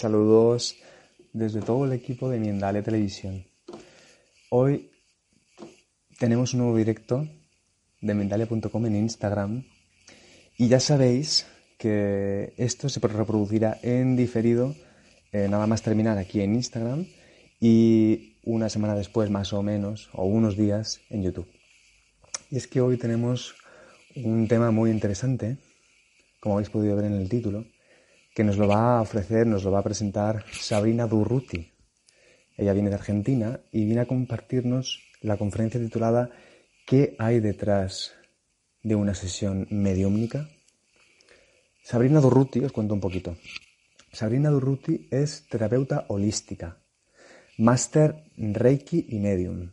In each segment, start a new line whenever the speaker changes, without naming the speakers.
Saludos desde todo el equipo de Miendalia Televisión. Hoy tenemos un nuevo directo de Mendalia.com en Instagram y ya sabéis que esto se reproducirá en diferido eh, nada más terminar aquí en Instagram y una semana después más o menos o unos días en YouTube. Y es que hoy tenemos un tema muy interesante, como habéis podido ver en el título, que nos lo va a ofrecer, nos lo va a presentar Sabrina Durruti. Ella viene de Argentina y viene a compartirnos la conferencia titulada ¿Qué hay detrás de una sesión mediúmnica? Sabrina Durruti, os cuento un poquito. Sabrina Durruti es terapeuta holística, máster Reiki y medium.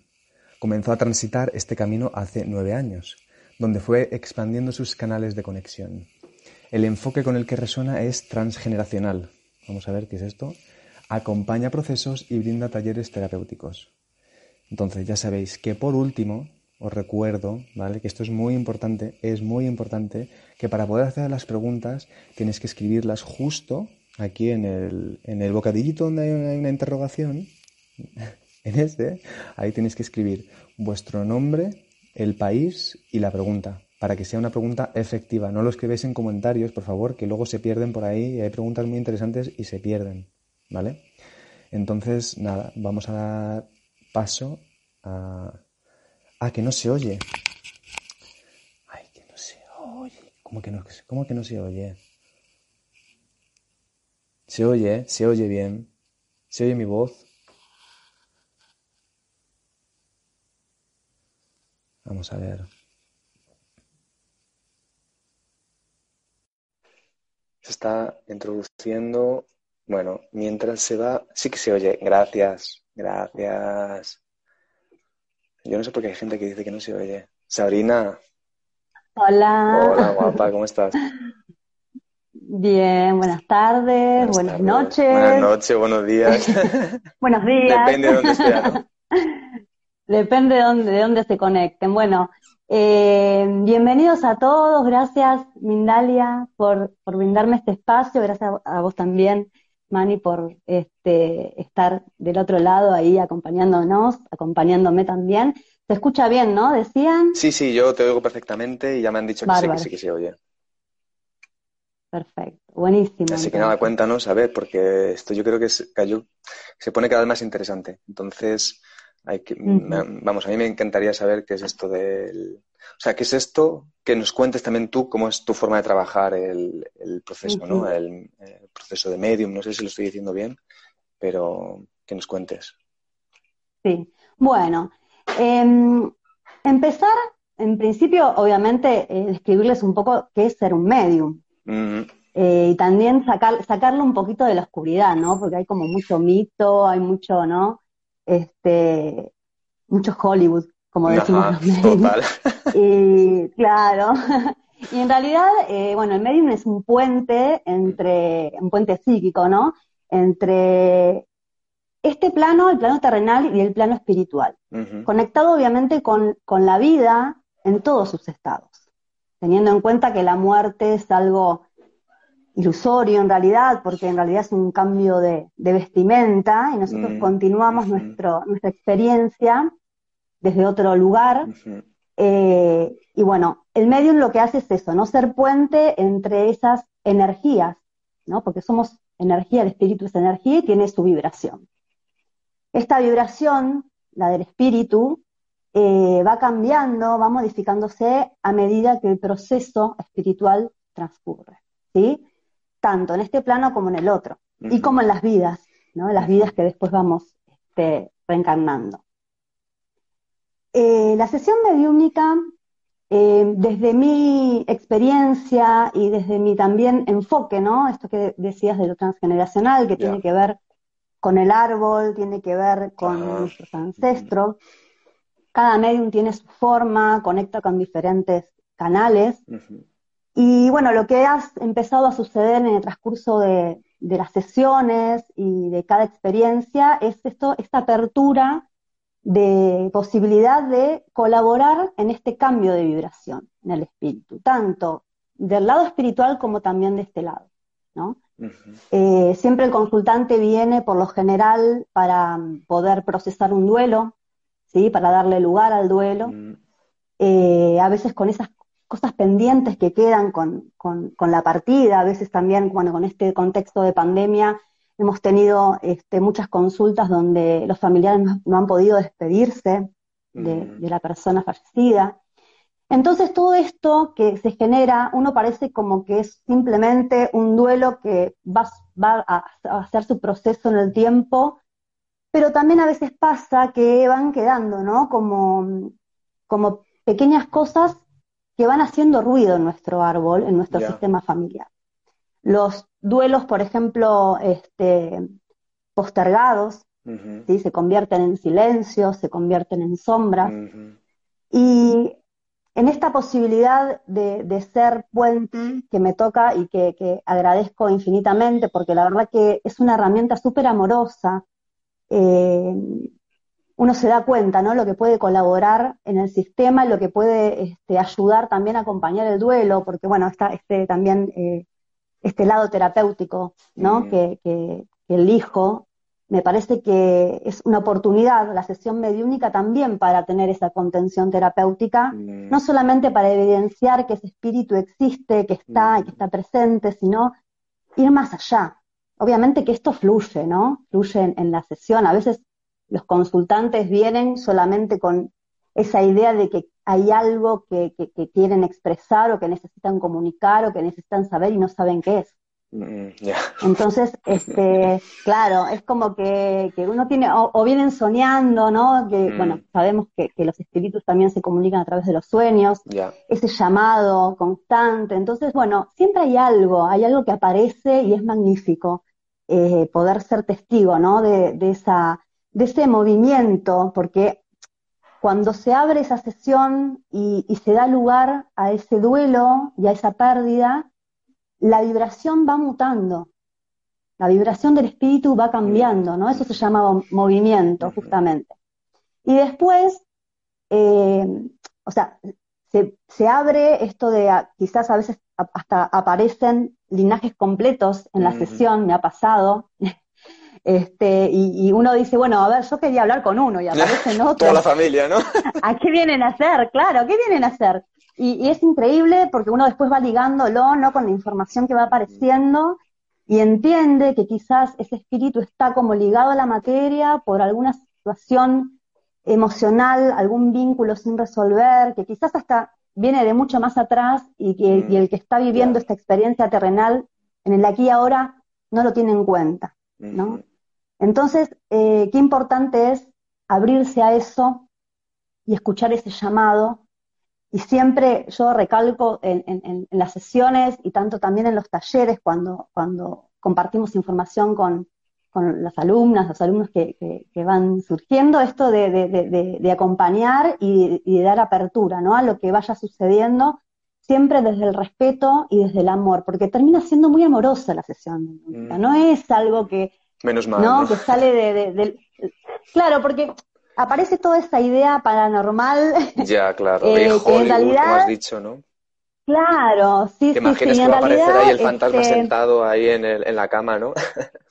Comenzó a transitar este camino hace nueve años, donde fue expandiendo sus canales de conexión. El enfoque con el que resuena es transgeneracional. Vamos a ver qué es esto. Acompaña procesos y brinda talleres terapéuticos. Entonces, ya sabéis que por último, os recuerdo, ¿vale? Que esto es muy importante, es muy importante que para poder hacer las preguntas tienes que escribirlas justo aquí en el, en el bocadillito donde hay una interrogación, en este, ahí tenéis que escribir vuestro nombre, el país y la pregunta para que sea una pregunta efectiva. No lo escribáis en comentarios, por favor, que luego se pierden por ahí y hay preguntas muy interesantes y se pierden, ¿vale? Entonces, nada, vamos a dar paso a... Ah, que no se oye. Ay, que no se oye. ¿Cómo que no, cómo que no se oye? Se oye, se oye bien. Se oye mi voz. Vamos a ver. Se está introduciendo. Bueno, mientras se va, sí que se oye. Gracias, gracias. Yo no sé por qué hay gente que dice que no se oye. Sabrina.
Hola.
Hola, guapa, ¿cómo estás?
Bien, buenas tardes, buenas, noches.
Buenas noches, buenos días.
buenos días.
Depende de dónde estén.
Depende de dónde, de dónde se conecten. Bueno, eh, bienvenidos a todos, gracias Mindalia por, por brindarme este espacio, gracias a, vos también, Mani, por este, estar del otro lado ahí acompañándonos, acompañándome también. Se escucha bien, ¿no? Decían.
Sí, sí, yo te oigo perfectamente y ya me han dicho que sí, que sí que se oye.
Perfecto, buenísimo.
Así que nada, cuéntanos, a ver, porque esto yo creo que se, se pone cada vez más interesante. Entonces, hay que, vamos, a mí me encantaría saber qué es esto del... O sea, qué es esto, que nos cuentes también tú cómo es tu forma de trabajar el, proceso, ¿no? El, proceso de medium, no sé si lo estoy diciendo bien, pero que nos cuentes.
Sí, bueno, em, empezar, en principio, obviamente, eh, describirles un poco qué es ser un medium. Eh, y también sacar, sacarlo un poquito de la oscuridad, ¿no? Porque hay como mucho mito, hay mucho, ¿no? Este, mucho Hollywood, como decimos los
total.
Y claro, y en realidad, eh, bueno, el medium es un puente entre, un puente psíquico, ¿no? Entre este plano, el plano terrenal y el plano espiritual, conectado obviamente con, con la vida en todos sus estados, teniendo en cuenta que la muerte es algo ilusorio en realidad, porque en realidad es un cambio de, vestimenta y nosotros mm, continuamos nuestro, nuestra experiencia desde otro lugar. Eh, y bueno, el medium lo que hace es eso, no ser puente entre esas energías, ¿no? Porque somos energía, el espíritu es energía y tiene su vibración. Esta vibración, la del espíritu, eh, va cambiando, va modificándose a medida que el proceso espiritual transcurre. ¿sí? Tanto en este plano como en el otro, y como en las vidas. ¿no? Las vidas que después vamos este, reencarnando. Eh, la sesión mediúnica, eh, desde mi experiencia y desde mi también enfoque, ¿no? Esto que decías de lo transgeneracional, que tiene que ver con el árbol, tiene que ver con nuestros ancestros. Cada medium tiene su forma, conecta con diferentes canales. Y bueno, lo que ha empezado a suceder en el transcurso de, las sesiones y de cada experiencia es esto, esta apertura de posibilidad de colaborar en este cambio de vibración en el espíritu, tanto del lado espiritual como también de este lado, ¿no? Eh, siempre el consultante viene por lo general para poder procesar un duelo, ¿sí? Para darle lugar al duelo. Mm. Eh, a veces con esas cosas pendientes que quedan con, la partida, a veces también, bueno, con este contexto de pandemia, hemos tenido este, muchas consultas donde los familiares no, han podido despedirse de, de, la persona fallecida. Entonces todo esto que se genera, uno parece como que es simplemente un duelo que va, va a, hacer su proceso en el tiempo, pero también a veces pasa que van quedando, ¿no? Como, como pequeñas cosas que van haciendo ruido en nuestro árbol, en nuestro sistema familiar. Los duelos, por ejemplo, este, postergados, se convierten en silencio, se convierten en sombras. Y en esta posibilidad de, ser puente que me toca y que, agradezco infinitamente, porque la verdad que es una herramienta súper amorosa, eh, uno se da cuenta, ¿no? Lo que puede colaborar en el sistema, lo que puede este, ayudar también a acompañar el duelo, porque bueno, está este también eh, este lado terapéutico, ¿no? Que, que, elijo. Me parece que es una oportunidad, la sesión mediúnica también para tener esa contención terapéutica, no solamente para evidenciar que ese espíritu existe, que está y que está presente, sino ir más allá. Obviamente que esto fluye, ¿no? Fluye en la sesión. A veces los consultantes vienen solamente con esa idea de que hay algo que, quieren expresar o que necesitan comunicar o que necesitan saber y no saben qué es. Mm, Entonces, este, claro, es como que, uno tiene, o, vienen soñando, ¿no? Que, mm. bueno, sabemos que, los espíritus también se comunican a través de los sueños, ese llamado constante. Entonces, bueno, siempre hay algo, hay algo que aparece y es magnífico eh, poder ser testigo, ¿no? de esa de ese movimiento, porque cuando se abre esa sesión y, se da lugar a ese duelo y a esa pérdida, la vibración va mutando, la vibración del espíritu va cambiando, ¿no? Eso se llama movimiento, justamente. Y después, eh, o sea, se, se, abre esto de, quizás a veces hasta aparecen linajes completos en la sesión, me ha pasado, este, y, uno dice, bueno, a ver, yo quería hablar con uno y aparecen otros.
Toda la familia, ¿no?
¿A qué vienen a hacer? Claro, ¿qué vienen a hacer? Y, es increíble porque uno después va ligándolo, ¿no? Con la información que va apareciendo y entiende que quizás ese espíritu está como ligado a la materia por alguna situación emocional, algún vínculo sin resolver, que quizás hasta viene de mucho más atrás y, que, y el que está viviendo esta experiencia terrenal en el aquí y ahora no lo tiene en cuenta, ¿no? Entonces, eh, qué importante es abrirse a eso y escuchar ese llamado. Y siempre yo recalco en, las sesiones y tanto también en los talleres cuando, cuando compartimos información con, las alumnas, los alumnos que, van surgiendo, esto de, acompañar y, de dar apertura ¿no? a lo que vaya sucediendo, siempre desde el respeto y desde el amor, porque termina siendo muy amorosa la sesión. Mm. No es algo que
Menos mal.
¿no? Que sale de, Claro, porque aparece toda esa idea paranormal.
Ya, claro, eh, en realidad, como has dicho, ¿no?
Claro, sí,
¿Te imaginas que va a aparecer ahí el fantasma este sentado ahí en, el, en la cama, ¿no?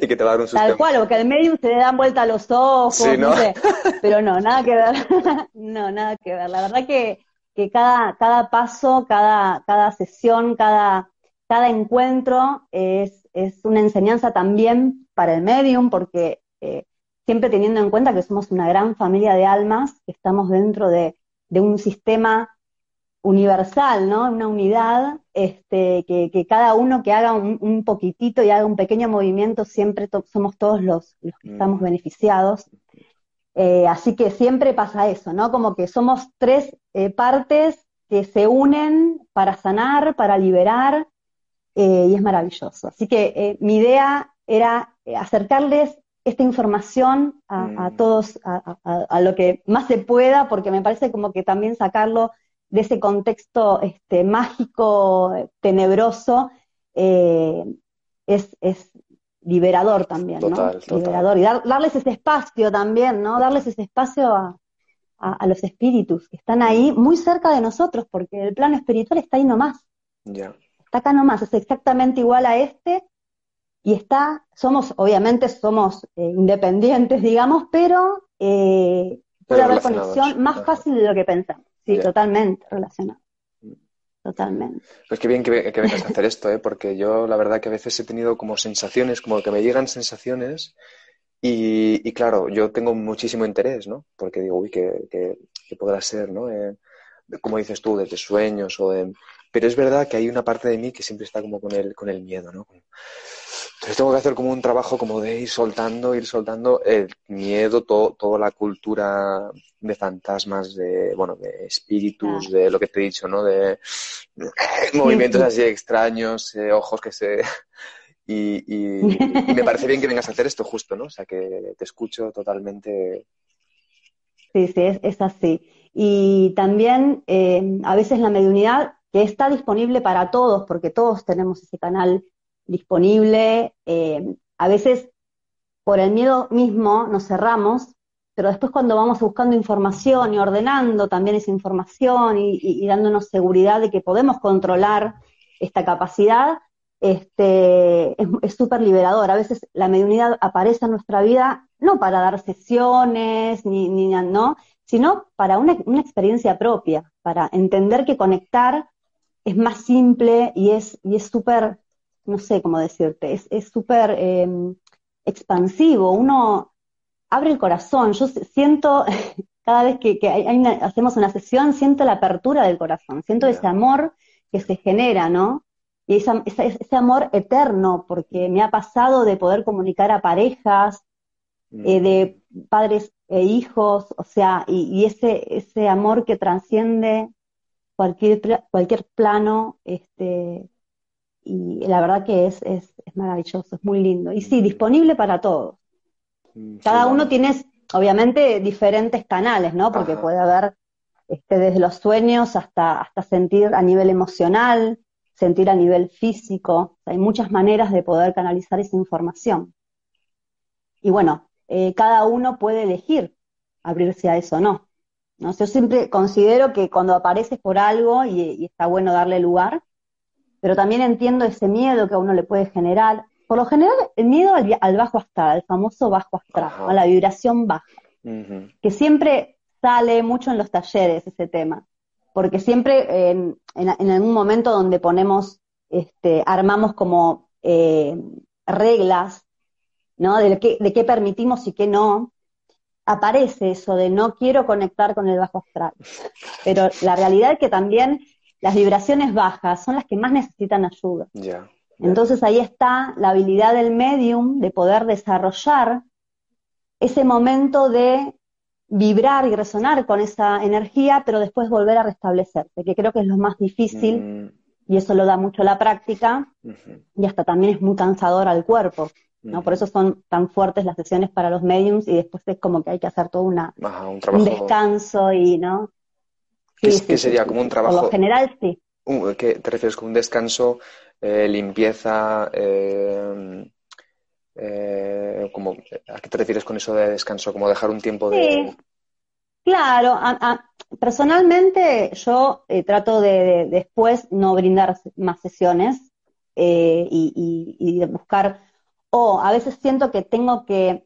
y que te va a dar un susto.
Tal cual, o que al medio se le dan vuelta los ojos, ¿no? sé. Pero no, nada que ver. no, nada que ver. La verdad que, que cada, cada paso, cada, cada sesión, cada, cada encuentro es es una enseñanza también para el medium, porque eh, siempre teniendo en cuenta que somos una gran familia de almas, que estamos dentro de, un sistema universal, ¿no? Una unidad, este, que, cada uno que haga un, poquitito y haga un pequeño movimiento, siempre somos todos los, que mm. estamos beneficiados. Eh, así que siempre pasa eso, ¿no? Como que somos tres eh, partes que se unen para sanar, para liberar, eh, y es maravilloso. Así que mi idea era acercarles esta información a, mm. todos, a, a, lo que más se pueda, porque me parece como que también sacarlo de ese contexto este, mágico, tenebroso, eh, es, liberador también, ¿no? Liberador. Y darles ese espacio también, ¿no? Darles ese espacio a, los espíritus que están ahí muy cerca de nosotros, porque el plano espiritual está ahí nomás.
Ya.
Está acá nomás, es exactamente igual a este, y está, somos, obviamente somos eh, independientes, digamos, pero eh, puede haber conexión más fácil de lo que pensamos. Sí, totalmente relacionado. Totalmente.
Pues qué bien que, que vengas a hacer esto, ¿eh? porque yo la verdad que a veces he tenido como sensaciones, como que me llegan sensaciones y, claro, yo tengo muchísimo interés, ¿no? Porque digo, uy, ¿qué, podrá ser, ¿no? Eh, como dices tú, desde sueños o de... Pero es verdad que hay una parte de mí que siempre está como con el, con el miedo, ¿no? Entonces tengo que hacer como un trabajo como de ir soltando, ir soltando el miedo, todo, toda la cultura de fantasmas, de, bueno, de espíritus, de lo que te he dicho, ¿no? De movimientos así extraños, eh, ojos que se... Y, me parece bien que vengas a hacer esto justo, ¿no? O sea, que te escucho totalmente.
Sí, sí, es, así. Y también eh, a veces la mediunidad, que está disponible para todos, porque todos tenemos ese canal disponible. Eh, a veces por el miedo mismo nos cerramos, pero después cuando vamos buscando información y ordenando también esa información y, dándonos seguridad de que podemos controlar esta capacidad, este, es súper liberador. A veces la mediunidad aparece en nuestra vida no para dar sesiones, ni, ni no, sino para una, una experiencia propia, para entender que conectar es más simple y es y es súper no sé cómo decirte, es súper em, expansivo, uno abre el corazón, yo siento, cada vez que, hacemos una sesión, siento la apertura del corazón, siento ese amor que se genera, ¿no? Y ese amor eterno, porque me ha pasado de poder comunicar a parejas, eh, de padres e hijos, o sea, y, ese, ese amor que transciende cualquier, cualquier plano, este, y la verdad que es, es, es, maravilloso, es muy lindo. Y sí, disponible para todos. Mm, Cada uno tiene, obviamente, diferentes canales, ¿no? Porque puede haber este, desde los sueños hasta, hasta sentir a nivel emocional, sentir a nivel físico. hay muchas maneras de poder canalizar esa información. Y bueno, eh, cada uno puede elegir abrirse a eso o no. ¿No? Yo siempre considero que cuando apareces por algo y está bueno darle lugar, pero también entiendo ese miedo que a uno le puede generar. Por lo general, el miedo al, bajo astral, el famoso bajo astral, a la vibración baja, que siempre sale mucho en los talleres ese tema, porque siempre en, algún momento donde ponemos, este, armamos como eh, reglas, ¿no? De qué, de qué permitimos y qué no, aparece eso de no quiero conectar con el bajo astral. Pero la realidad es que también las vibraciones bajas son las que más necesitan ayuda. Entonces ahí está la habilidad del medium de poder desarrollar ese momento de vibrar y resonar con esa energía, pero después volver a restablecerse, que creo que es lo más difícil mm. y eso lo da mucho la práctica y hasta también es muy cansador al cuerpo. ¿No? Por eso son tan fuertes las sesiones para los mediums y después es como que hay que hacer todo una, un descanso y, ¿no?
que, sería como un trabajo.
Por lo general, sí.
¿Qué te refieres con un descanso, eh, limpieza? Eh, eh, como, ¿A qué te refieres con eso de descanso? Como dejar un tiempo de. Sí.
Claro, personalmente yo trato de, después no brindar más sesiones y, y, de buscar, o a veces siento que tengo que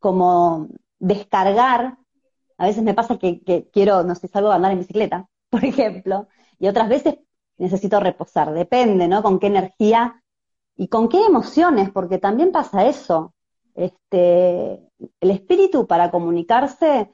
como descargar a veces me pasa que, quiero, no sé, salgo a andar en bicicleta, por ejemplo, y otras veces necesito reposar, depende, ¿no? Con qué energía y con qué emociones, porque también pasa eso. Este, el espíritu para comunicarse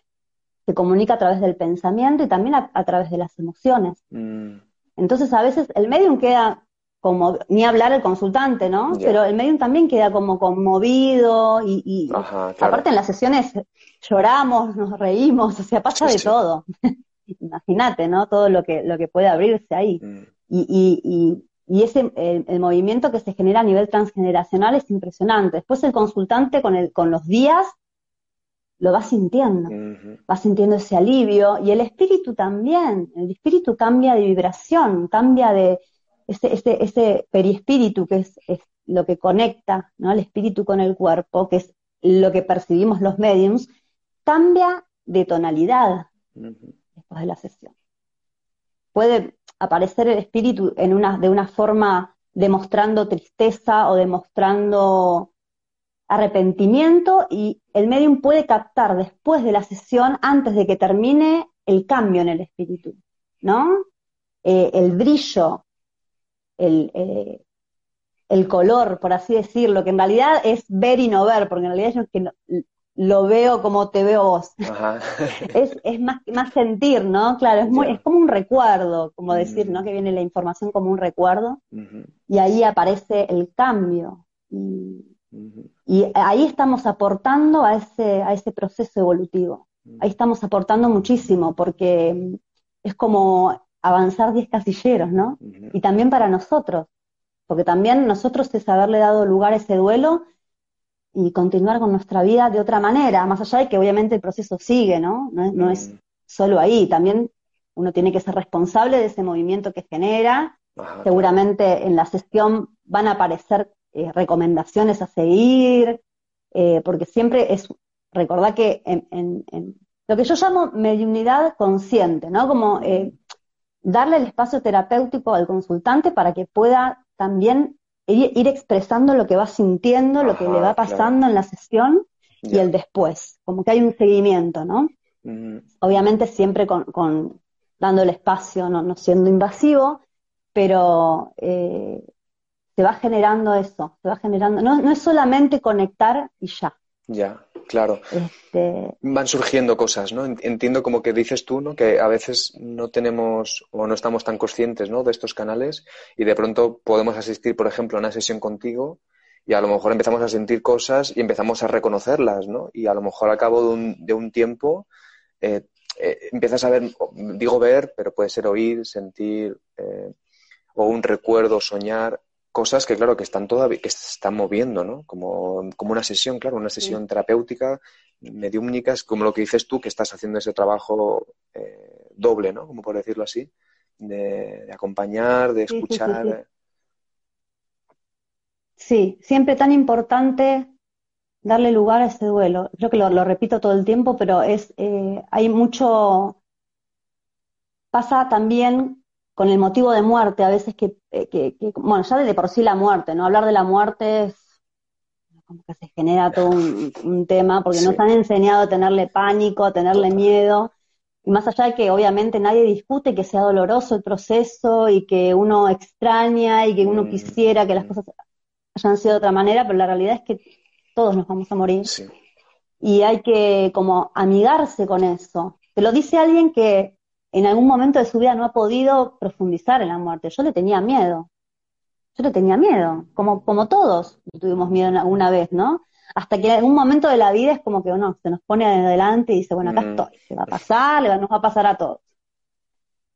se comunica a través del pensamiento y también a, través de las emociones.
Mm.
Entonces a veces el medium queda como, ni hablar el consultante, ¿no? Pero el medium también queda como conmovido y, aparte en las sesiones lloramos, nos reímos, o sea, pasa de todo. Imagínate, ¿no? Todo lo que, lo que puede abrirse ahí.
Mm.
Y, y, ese, el, movimiento que se genera a nivel transgeneracional es impresionante. Después el consultante con, el, con los días lo va sintiendo, va sintiendo ese alivio y el espíritu también, el espíritu cambia de vibración, cambia de ese, ese, ese perispíritu que es, lo que conecta ¿no? el espíritu con el cuerpo, que es lo que percibimos los mediums, cambia de tonalidad después de la sesión. Puede aparecer el espíritu en una, de una forma demostrando tristeza o demostrando arrepentimiento y el medium puede captar después de la sesión, antes de que termine, el cambio en el espíritu, ¿no? Eh, el brillo, el, eh, el, color, por así decirlo, que en realidad es ver y no ver, porque en realidad yo que lo veo como te veo vos. es, es más, más sentir, ¿no? Claro, es, muy, es como un recuerdo, como decir, ¿no? Que viene la información como un recuerdo, y ahí aparece el cambio. Y, y ahí estamos aportando a ese, a ese proceso evolutivo. Ahí estamos aportando muchísimo porque es como avanzar 10 casilleros, ¿no? Y también para nosotros, porque también nosotros es haberle dado lugar a ese duelo y continuar con nuestra vida de otra manera, más allá de que obviamente el proceso sigue, ¿no? No es, solo ahí, también uno tiene que ser responsable de ese movimiento que genera. Seguramente en la sesión van a aparecer eh, recomendaciones a seguir, eh, porque siempre es, recordar que en, lo que yo llamo mediunidad consciente, ¿no? Como eh, darle el espacio terapéutico al consultante para que pueda también ir, expresando lo que va sintiendo, lo que le va pasando en la sesión y el después, como que hay un seguimiento, ¿no? Obviamente siempre con, con, dando el espacio, no, no siendo invasivo, pero eh, se va generando eso, se va generando, no, no es solamente conectar y ya.
Ya, claro.
Este...
Van surgiendo cosas, ¿no? Entiendo como que dices tú, ¿no? Que a veces no tenemos o no estamos tan conscientes, ¿no? De estos canales y de pronto podemos asistir, por ejemplo, a una sesión contigo y a lo mejor empezamos a sentir cosas y empezamos a reconocerlas, ¿no? Y a lo mejor al cabo de un, de un tiempo eh, eh, empiezas a ver, digo ver, pero puede ser oír, sentir eh, o un recuerdo, soñar cosas que, claro, que están todavía, que se están moviendo, ¿no? Como, como una sesión, claro, una sesión terapéutica, mediúmnica, es como lo que dices tú, que estás haciendo ese trabajo eh, doble, ¿no? Como por decirlo así, de, acompañar, de escuchar.
Sí, siempre tan importante darle lugar a ese duelo. Yo que lo, lo repito todo el tiempo, pero es, eh, hay mucho, pasa también con el motivo de muerte, a veces que, eh, que, bueno, ya de por sí la muerte, ¿no? Hablar de la muerte es como que se genera todo un, tema, porque nos han enseñado a tenerle pánico, a tenerle miedo, y más allá de que obviamente nadie discute que sea doloroso el proceso y que uno extraña y que uno mm. quisiera que las cosas hayan sido de otra manera, pero la realidad es que todos nos vamos a morir. Y hay que como amigarse con eso. Te lo dice alguien que en algún momento de su vida no ha podido profundizar en la muerte. Yo le tenía miedo. Yo le tenía miedo, como, como todos tuvimos miedo alguna vez, ¿no? Hasta que en algún momento de la vida es como que uno se nos pone adelante y dice, bueno, acá mm. estoy, se va a pasar, nos va a pasar a todos.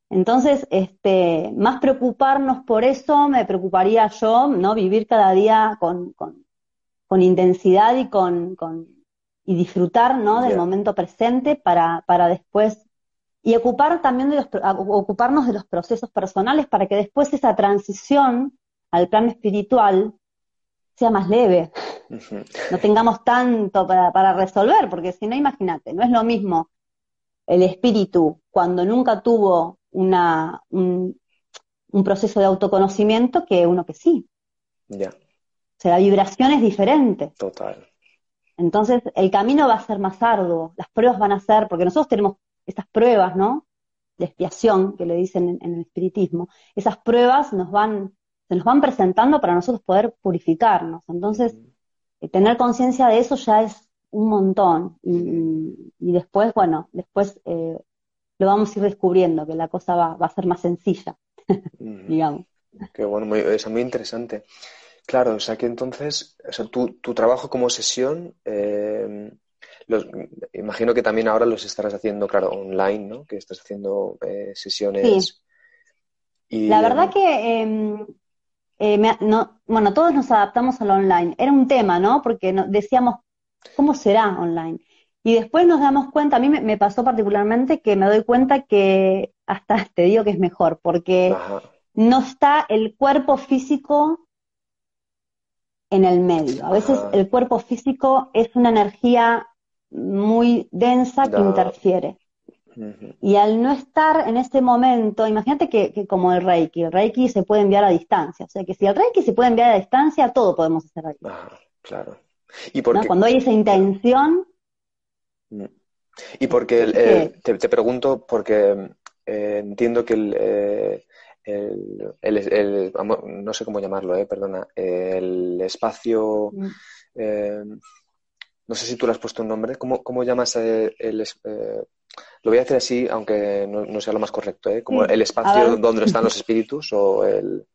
Entonces, este, más preocuparnos por eso, me preocuparía yo, ¿no? Vivir cada día con, con, con intensidad y con, con y disfrutar, ¿no? Del momento presente para, para después y ocupar también de los, ocuparnos de los procesos personales para que después esa transición al plano espiritual sea más leve, no tengamos tanto para, resolver, porque si no, imagínate, no es lo mismo el espíritu cuando nunca tuvo una, un, proceso de autoconocimiento que uno que sí.
Ya.
O sea, la vibración es diferente.
Total.
Entonces, el camino va a ser más arduo, las pruebas van a ser, porque nosotros tenemos estas pruebas, ¿no? De expiación, que le dicen en, el espiritismo, esas pruebas nos van, se nos van presentando para nosotros poder purificarnos. Entonces, eh, tener conciencia de eso ya es un montón. Y, después, bueno, después eh, lo vamos a ir descubriendo, que la cosa va, a ser más sencilla, digamos.
Qué bueno, muy, es muy interesante. Claro, o sea que entonces, o sea, tu, tu trabajo como sesión, eh, los, imagino que también ahora los estarás haciendo, claro, online, ¿no? Que estás haciendo eh, sesiones.
Sí. La verdad que em, eh, no, bueno, todos nos adaptamos al online. Era un tema, ¿no? Porque decíamos, ¿cómo será online? Y después nos damos cuenta, a mí me, pasó particularmente que me doy cuenta que hasta te digo que es mejor, porque no está el cuerpo físico en el medio. A veces el cuerpo físico es una energía muy densa que interfiere. Y al no estar en ese momento, imagínate que, como el Reiki, el Reiki se puede enviar a distancia. O sea que si el Reiki se puede enviar a distancia, todo podemos hacer ahí.
claro.
¿Y Cuando hay esa intención.
Mm. Y porque eh, te, pregunto, porque eh, entiendo que el, eh, el, no sé cómo llamarlo, eh, perdona, el espacio, mm. eh, no sé si tú le has puesto un nombre, ¿cómo, cómo llamas el, eh, lo voy a decir así, aunque no, sea lo más correcto, ¿eh? como el espacio donde están los espíritus o el,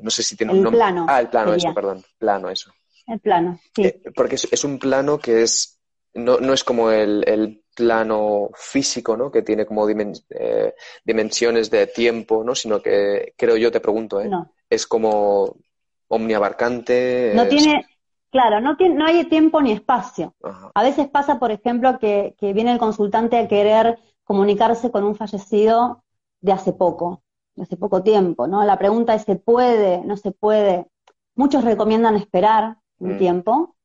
no sé si tiene un nombre.
Plano,
ah, el plano, eso, perdón, plano, eso.
El plano, sí.
porque es, un plano que es, no, no es como el, el plano físico, ¿no? Que tiene como eh, dimensiones de tiempo, ¿no? Sino que, creo yo, te pregunto, ¿eh? Es como omniabarcante.
No tiene, claro, no, tiene, no hay tiempo ni espacio. A veces pasa, por ejemplo, que, viene el consultante a querer comunicarse con un fallecido de hace poco, de hace poco tiempo, ¿no? La pregunta es, ¿se puede? ¿No se puede? Muchos recomiendan esperar un mm. tiempo,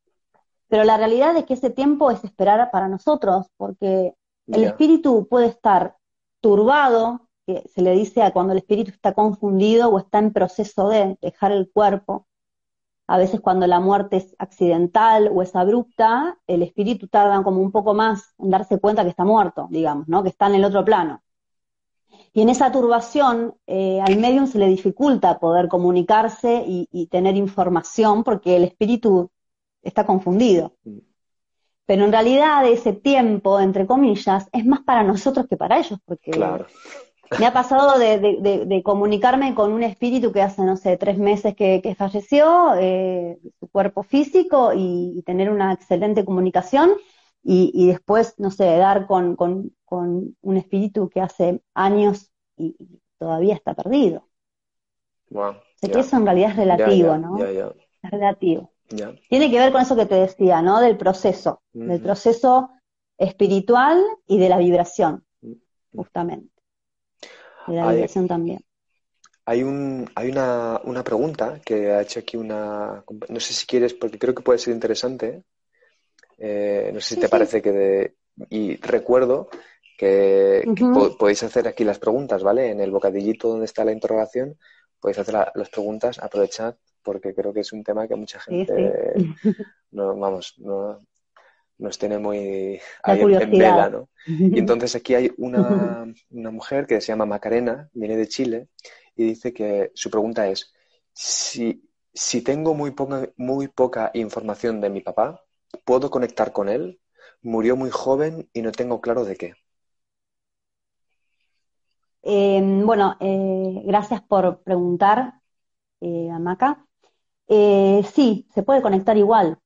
pero la realidad es que ese tiempo es esperar para nosotros, porque el espíritu puede estar turbado, que se le dice a cuando el espíritu está confundido o está en proceso de dejar el cuerpo. A veces cuando la muerte es accidental o es abrupta, el espíritu tarda como un poco más en darse cuenta que está muerto, digamos, ¿no? Que está en el otro plano. Y en esa turbación eh, al medium se le dificulta poder comunicarse y, tener información porque el espíritu está confundido. Mm. Pero en realidad ese tiempo, entre comillas, es más para nosotros que para ellos, porque me ha pasado de, comunicarme con un espíritu que hace, no sé, tres meses que, falleció, eh, su cuerpo físico, y, tener una excelente comunicación, y, después, no sé, dar con, un espíritu que hace años y, todavía está perdido.
Wow,
que eso en realidad es relativo, ¿no? Es relativo. Tiene que ver con eso que te decía, ¿no? Del proceso, del proceso espiritual y de la vibración, justamente. De la vibración también.
Hay, un, hay una, una, pregunta que ha hecho aquí una... No sé si quieres, porque creo que puede ser interesante. Eh, no sé si te parece que... De, y recuerdo que, podéis hacer aquí las preguntas, ¿vale? En el bocadillito donde está la interrogación, podéis hacer las preguntas, aprovechad porque creo que es un tema que mucha gente, no, vamos, no, nos tiene muy ahí en, vela, ¿no? Y entonces aquí hay una, una, mujer que se llama Macarena, viene de Chile, y dice que su pregunta es, si, si tengo muy poca, muy poca información de mi papá, ¿puedo conectar con él? Murió muy joven y no tengo claro de qué.
Eh, bueno, eh, gracias por preguntar, eh, Maca. Eh, sí, se puede conectar igual.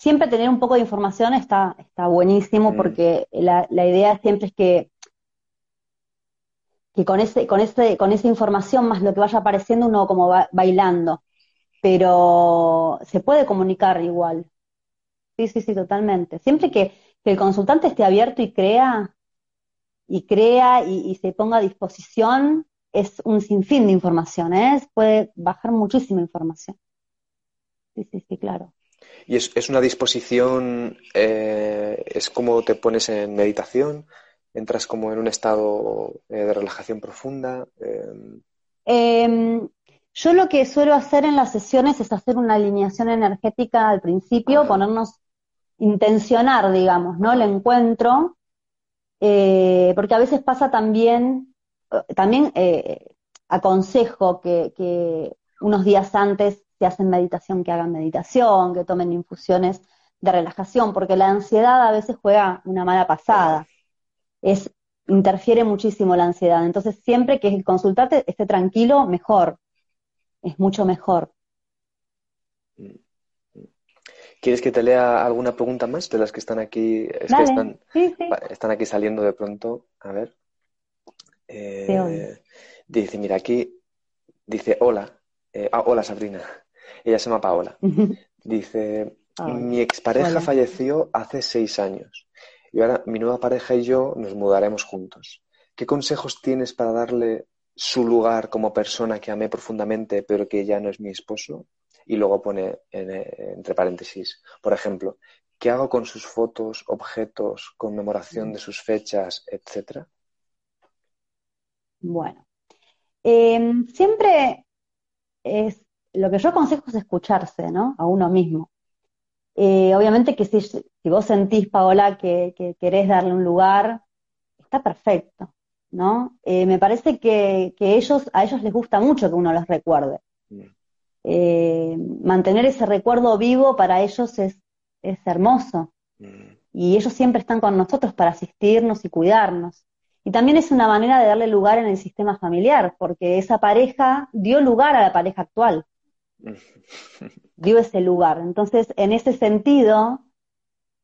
Siempre tener un poco de información está, está buenísimo mm. porque la, idea siempre es que, que con, ese, con, ese, con esa información más lo que vaya apareciendo uno como va bailando. Pero se puede comunicar igual. Sí, sí, sí, totalmente. Siempre que, el consultante esté abierto y crea, y crea y, se ponga a disposición, es un sinfín de información, ¿eh? puede bajar muchísima información sí, sí, sí, claro.
¿Y es, una disposición, eh, es como te pones en meditación? ¿Entras como en un estado eh, de relajación profunda?
Em, em, yo lo que suelo hacer en las sesiones es hacer una alineación energética al principio, ponernos, intencionar, digamos, ¿no? El encuentro, eh, porque a veces pasa también, también aconsejo que, que unos días antes que hacen meditación, que hagan meditación, que tomen infusiones de relajación, porque la ansiedad a veces juega una mala pasada. Es, interfiere muchísimo la ansiedad. Entonces, siempre que el consultante esté tranquilo, mejor. Es mucho mejor.
¿Quieres que te lea alguna pregunta más de las que están aquí? Es que están, están, aquí saliendo de pronto. A ver. Eh, dice, mira, aquí dice, hola. Eh, ah, hola, Sabrina. Ella se llama Paola. Dice, mi expareja falleció hace seis años y ahora mi nueva pareja y yo nos mudaremos juntos. ¿Qué consejos tienes para darle su lugar como persona que amé profundamente pero que ya no es mi esposo? Y luego pone eh, entre paréntesis, por ejemplo, ¿qué hago con sus fotos, objetos, conmemoración de sus fechas, etcétera?
Bueno, em, siempre es lo que yo aconsejo es escucharse, ¿no? A uno mismo. Eh, obviamente que si, si, vos sentís, Paola, que, querés darle un lugar, está perfecto, ¿no? Eh, me parece que, ellos, a ellos les gusta mucho que uno los recuerde. Eh, mantener ese recuerdo vivo para ellos es, es hermoso. Y ellos siempre están con nosotros para asistirnos y cuidarnos. Y también es una manera de darle lugar en el sistema familiar, porque esa pareja dio lugar a la pareja actual. dio ese lugar. Entonces, en ese sentido,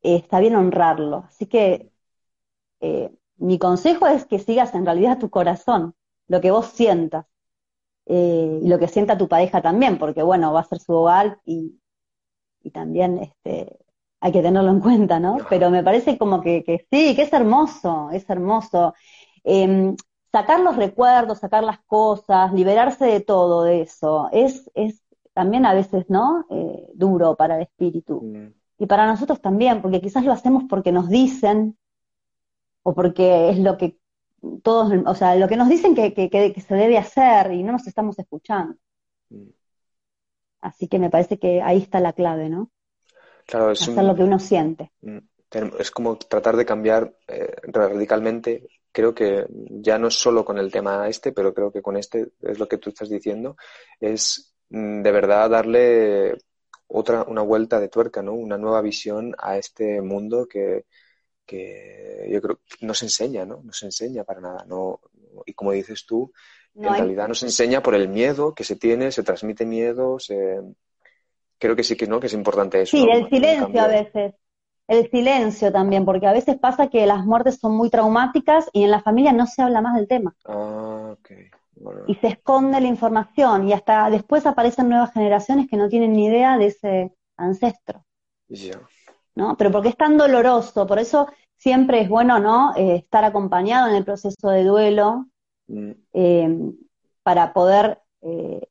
eh, está bien honrarlo. Así que eh, mi consejo es que sigas en realidad tu corazón, lo que vos sientas, eh, y lo que sienta tu pareja también, porque bueno, va a ser su hogar y, también este, hay que tenerlo en cuenta, ¿no? Pero me parece como que, que sí, que es hermoso, es hermoso. Em, sacar los recuerdos, sacar las cosas, liberarse de todo eso, es, es también a veces, ¿no? Eh, duro para el espíritu. Mm. Y para nosotros también, porque quizás lo hacemos porque nos dicen, o porque es lo que todos, o sea, lo que nos dicen que, que, se debe hacer y no nos estamos escuchando. Mm. Así que me parece que ahí está la clave, ¿no?
Claro, es
hacer lo que uno siente.
Mm. Es como tratar de cambiar eh, radicalmente. Creo que ya no es solo con el tema este, pero creo que con este es lo que tú estás diciendo, es de verdad darle otra, una vuelta de tuerca, ¿no? Una nueva visión a este mundo que, que yo creo que nos enseña, ¿no? Nos enseña para nada, ¿no? Y como dices tú, en realidad nos enseña por el miedo que se tiene, se transmite miedo, se... creo que sí que no, que es importante eso.
Sí, el silencio a veces, el silencio también, porque a veces pasa que las muertes son muy traumáticas y en la familia no se habla más del tema.
Ah, ok
y se esconde la información y hasta después aparecen nuevas generaciones que no tienen ni idea de ese ancestro. ¿No? Pero porque es tan doloroso, por eso siempre es bueno, ¿no? Eh, estar acompañado en el proceso de duelo mm. eh, para poder, eh,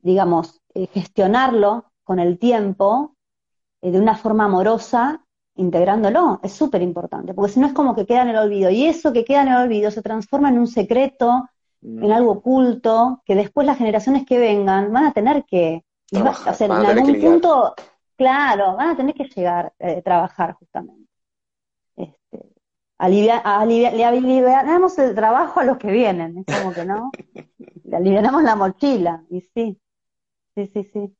digamos, gestionarlo con el tiempo de una forma amorosa integrándolo, es súper importante, porque si no es como que queda en el olvido, y eso que queda en el olvido se transforma en un secreto en mm. algo oculto, que después las generaciones que vengan van a tener que, o sea, en algún punto, claro, van a tener que llegar a eh, trabajar justamente. Este, alivia, le aliviamos el trabajo a los que vienen, es como que no, le aliviamos la mochila, y sí, sí, sí, sí.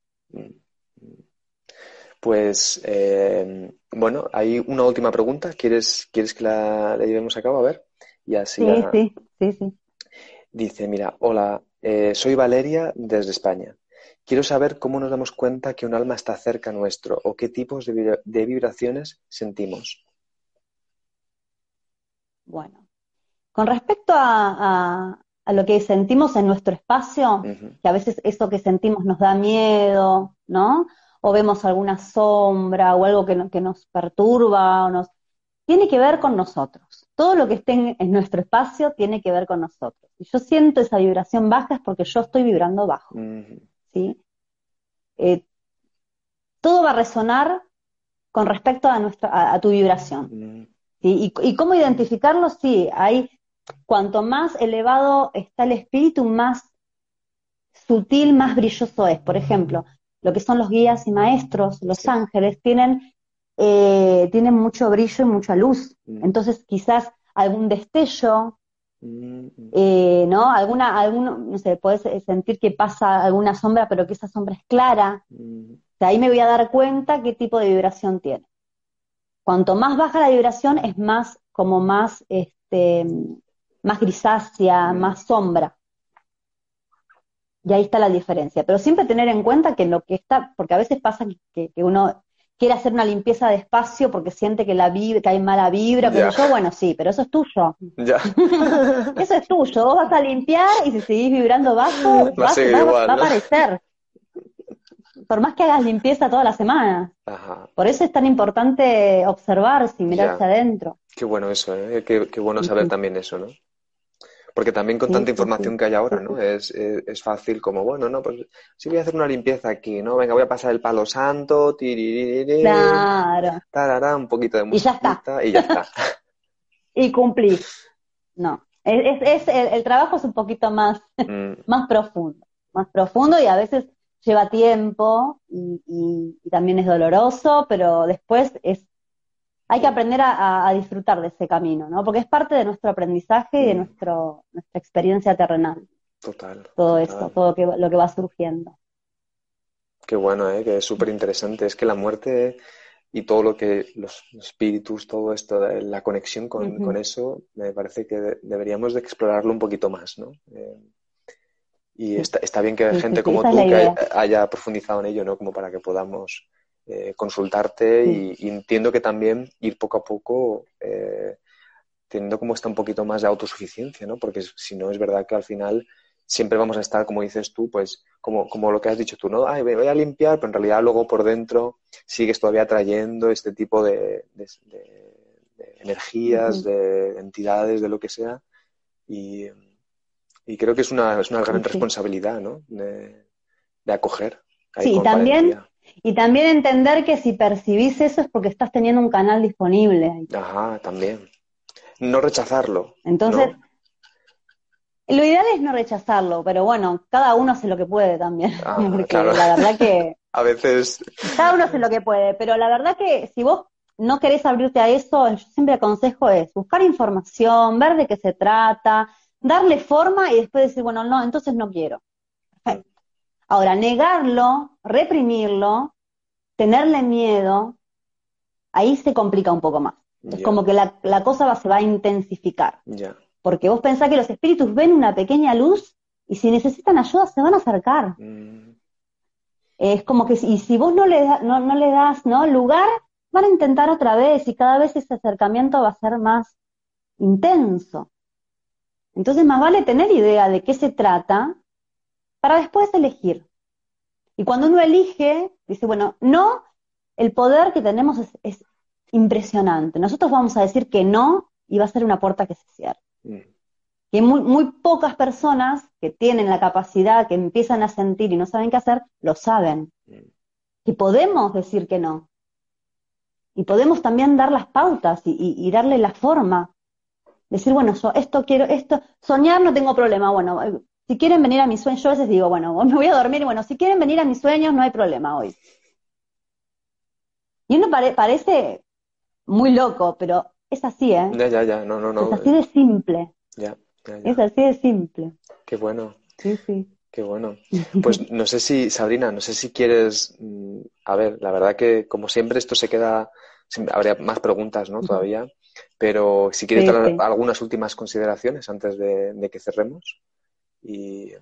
Pues, eh, bueno, hay una última pregunta. ¿Quieres, ¿quieres que la, llevemos a cabo? A ver. Y así
sí, sí, sí, sí.
Dice, mira, hola, eh, soy Valeria desde España. Quiero saber cómo nos damos cuenta que un alma está cerca nuestro o qué tipos de, vibraciones sentimos.
Bueno, con respecto a, lo que sentimos en nuestro espacio, que a veces eso que sentimos nos da miedo, ¿no? O vemos alguna sombra o algo que, que nos perturba o nos... Tiene que ver con nosotros. Todo lo que esté en nuestro espacio tiene que ver con nosotros. Si yo siento esa vibración baja es porque yo estoy vibrando bajo. ¿sí? Eh, todo va a resonar con respecto a, nuestra, a, tu vibración. ¿sí? y, cómo identificarlo? Sí, hay, cuanto más elevado está el espíritu, más sutil, más brilloso es. Por ejemplo, lo que son los guías y maestros, los ángeles, tienen, eh, tienen mucho brillo y mucha luz. Entonces, quizás algún destello. Eh, ¿No? Alguna, alguno, no sé, puedes sentir que pasa alguna sombra, pero que esa sombra es clara. Mm. sea, ahí me voy a dar cuenta qué tipo de vibración tiene. Cuanto más baja la vibración, es más, como más, este, más grisácea, más sombra. Y ahí está la diferencia. Pero siempre tener en cuenta que lo que está, porque a veces pasa que, uno quiere hacer una limpieza de espacio porque siente que la vibra, que hay mala vibra, pero yo, bueno, sí, pero eso es tuyo.
Ya.
eso es tuyo. Vos vas a limpiar y si seguís vibrando bajo, va, a aparecer. Por más que hagas limpieza toda la semana. Por eso es tan importante observar, y mirarse adentro.
Qué bueno eso, ¿eh? qué, qué bueno saber también eso, ¿no? Porque también con tanta información que hay ahora, ¿no? Es, es, fácil como, bueno, no, pues sí voy a hacer una limpieza aquí, ¿no? Venga, voy a pasar el palo santo,
claro.
tarara, un poquito de música.
Y ya está.
Y ya está.
y cumplí. No. Es, es, el, trabajo es un poquito más, mm. más profundo. Más profundo y a veces lleva tiempo y, y también es doloroso, pero después es hay que aprender a, disfrutar de ese camino, ¿no? Porque es parte de nuestro aprendizaje y de mm. nuestro, nuestra experiencia terrenal.
Total.
Todo esto, todo lo que va surgiendo.
Qué bueno, ¿eh? que es súper interesante. Es que la muerte y todo lo que los espíritus, todo esto, la conexión con, eso, me parece que deberíamos de explorarlo un poquito más, ¿no? Eh, y está, está, bien que gente como tú que haya profundizado en ello, ¿no? Como para que podamos eh, consultarte y, entiendo que también ir poco a poco eh, teniendo como está un poquito más de autosuficiencia, ¿no? Porque si no es verdad que al final siempre vamos a estar, como dices tú, pues como, como lo que has dicho tú, ¿no? Ay, voy a limpiar, pero en realidad luego por dentro sigues todavía trayendo este tipo de, energías, de entidades, de lo que sea. Y, creo que es una, es una gran responsabilidad, ¿no? De, acoger.
Sí, también y también entender que si percibís eso es porque estás teniendo un canal disponible.
Ajá, también. No rechazarlo.
Entonces, lo ideal es no rechazarlo, pero bueno, cada uno hace lo que puede también. Ah, porque la verdad que...
a veces...
Cada uno hace lo que puede, pero la verdad que si vos no querés abrirte a eso, yo siempre aconsejo es buscar información, ver de qué se trata, darle forma y después decir, bueno, no, entonces no quiero. Ahora, negarlo, reprimirlo, tenerle miedo, ahí se complica un poco más. Es como que la, cosa se va a intensificar. Porque vos pensás que los espíritus ven una pequeña luz y si necesitan ayuda se van a acercar. Mm. Es como que, y si vos no le, no, no le das ¿no? lugar, van a intentar otra vez y cada vez ese acercamiento va a ser más intenso. Entonces, más vale tener idea de qué se trata para después elegir. Y cuando uno elige, dice, bueno, no, el poder que tenemos es, impresionante. Nosotros vamos a decir que no y va a ser una puerta que se cierra. Mm. Y muy, muy pocas personas que tienen la capacidad, que empiezan a sentir y no saben qué hacer, lo saben. Mm. Y podemos decir que no. Y podemos también dar las pautas y darle la forma. Decir, bueno, esto quiero, esto, soñar no tengo problema. Bueno, si quieren venir a mis sueños, yo a veces digo, bueno, me voy a dormir y bueno, si quieren venir a mis sueños, no hay problema hoy. Y uno parece muy loco, pero es así, ¿eh?
Ya, ya, ya, no, no, no.
Es así de simple.
Ya, ya,
Es así de simple.
Qué bueno.
Sí, sí.
Qué bueno. Pues no sé si, Sabrina, no sé si quieres, mm, a ver, la verdad que como siempre esto se queda, habría más preguntas, ¿no? Todavía, pero si quieres dar algunas últimas consideraciones antes de que cerremos. Y...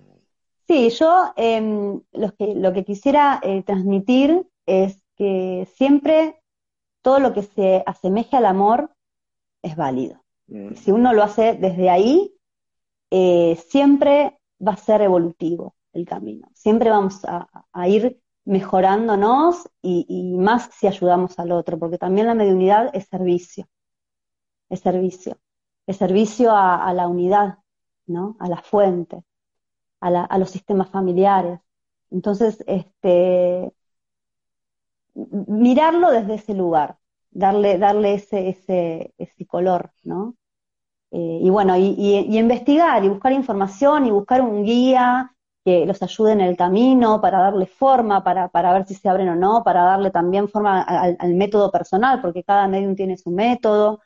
Sí, yo em, lo, que, lo que quisiera eh, transmitir es que siempre todo lo que se asemeje al amor es válido. Mm. Si uno lo hace desde ahí, eh, siempre va a ser evolutivo el camino. Siempre vamos a, ir mejorándonos y, más si ayudamos al otro, porque también la mediunidad es servicio, es servicio, es servicio a, a la unidad, ¿no? A la fuente a, los sistemas familiares. Entonces, este, mirarlo desde ese lugar, darle, darle ese, ese, ese color, ¿no? Eh, y bueno, y, investigar y buscar información y buscar un guía que los ayude en el camino para darle forma, para, para ver si se abren o no, para darle también forma al, método personal, porque cada medium tiene su método.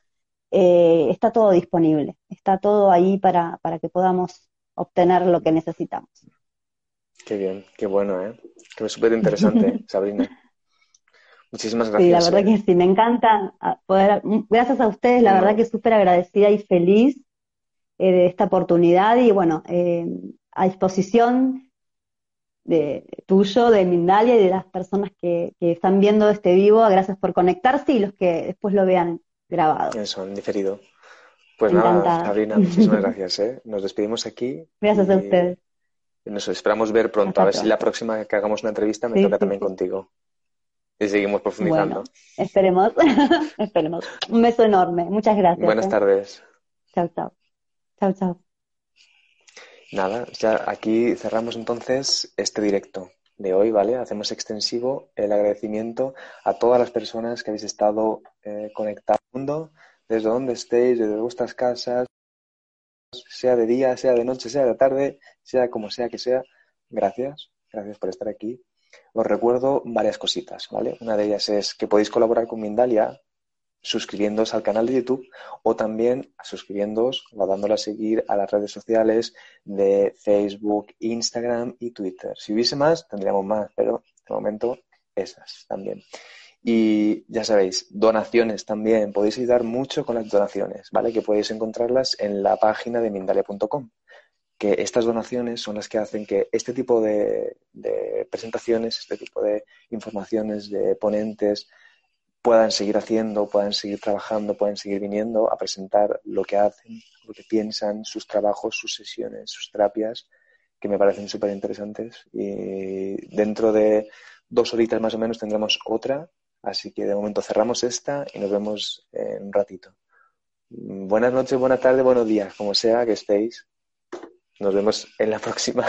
Eh, está todo disponible, está todo ahí para, para que podamos obtener lo que necesitamos.
Qué bien, qué bueno, ¿eh? Qué súper interesante, Sabrina. Muchísimas gracias.
Sí, la verdad
eh.
que sí, me encanta poder, gracias a ustedes, la verdad que súper agradecida y feliz eh, de esta oportunidad y bueno, eh, a disposición de tuyo, de Mindalia y de las personas que, que, están viendo este vivo. Gracias por conectarse y los que después lo vean grabado.
Eso, en diferido. Pues nada, Sabrina, muchísimas gracias. ¿eh? Nos despedimos aquí.
Gracias a ustedes.
Nos esperamos ver pronto. Hasta a ver pronto. si la próxima que hagamos una entrevista me sí, toca sí, también sí. contigo. Y seguimos profundizando.
Bueno, esperemos, esperemos. Un beso enorme. Muchas gracias.
Buenas
¿eh?
tardes.
Chao, chao. Chao, chao.
Nada, ya aquí cerramos entonces este directo de hoy, ¿vale? Hacemos extensivo el agradecimiento a todas las personas que habéis estado eh, mundo, desde donde estéis, desde vuestras casas, sea de día, sea de noche, sea de tarde, sea como sea que sea. Gracias, gracias por estar aquí. Os recuerdo varias cositas, ¿vale? Una de ellas es que podéis colaborar con Mindalia suscribiéndoos al canal de YouTube o también suscribiéndoos o dándole a seguir a las redes sociales de Facebook, Instagram y Twitter. Si hubiese más, tendríamos más, pero de momento esas también. Y ya sabéis, donaciones también. Podéis ayudar mucho con las donaciones, ¿vale? Que podéis encontrarlas en la página de Mindalia.com. Que estas donaciones son las que hacen que este tipo de, de presentaciones, este tipo de informaciones, de ponentes, puedan seguir haciendo, puedan seguir trabajando, puedan seguir viniendo a presentar lo que hacen, lo que piensan, sus trabajos, sus sesiones, sus terapias, que me parecen súper interesantes. Y dentro de dos horitas más o menos tendremos otra, así que de momento cerramos esta y nos vemos en un ratito. Buenas noches, buenas tardes, buenos días, como sea que estéis. Nos vemos en la próxima.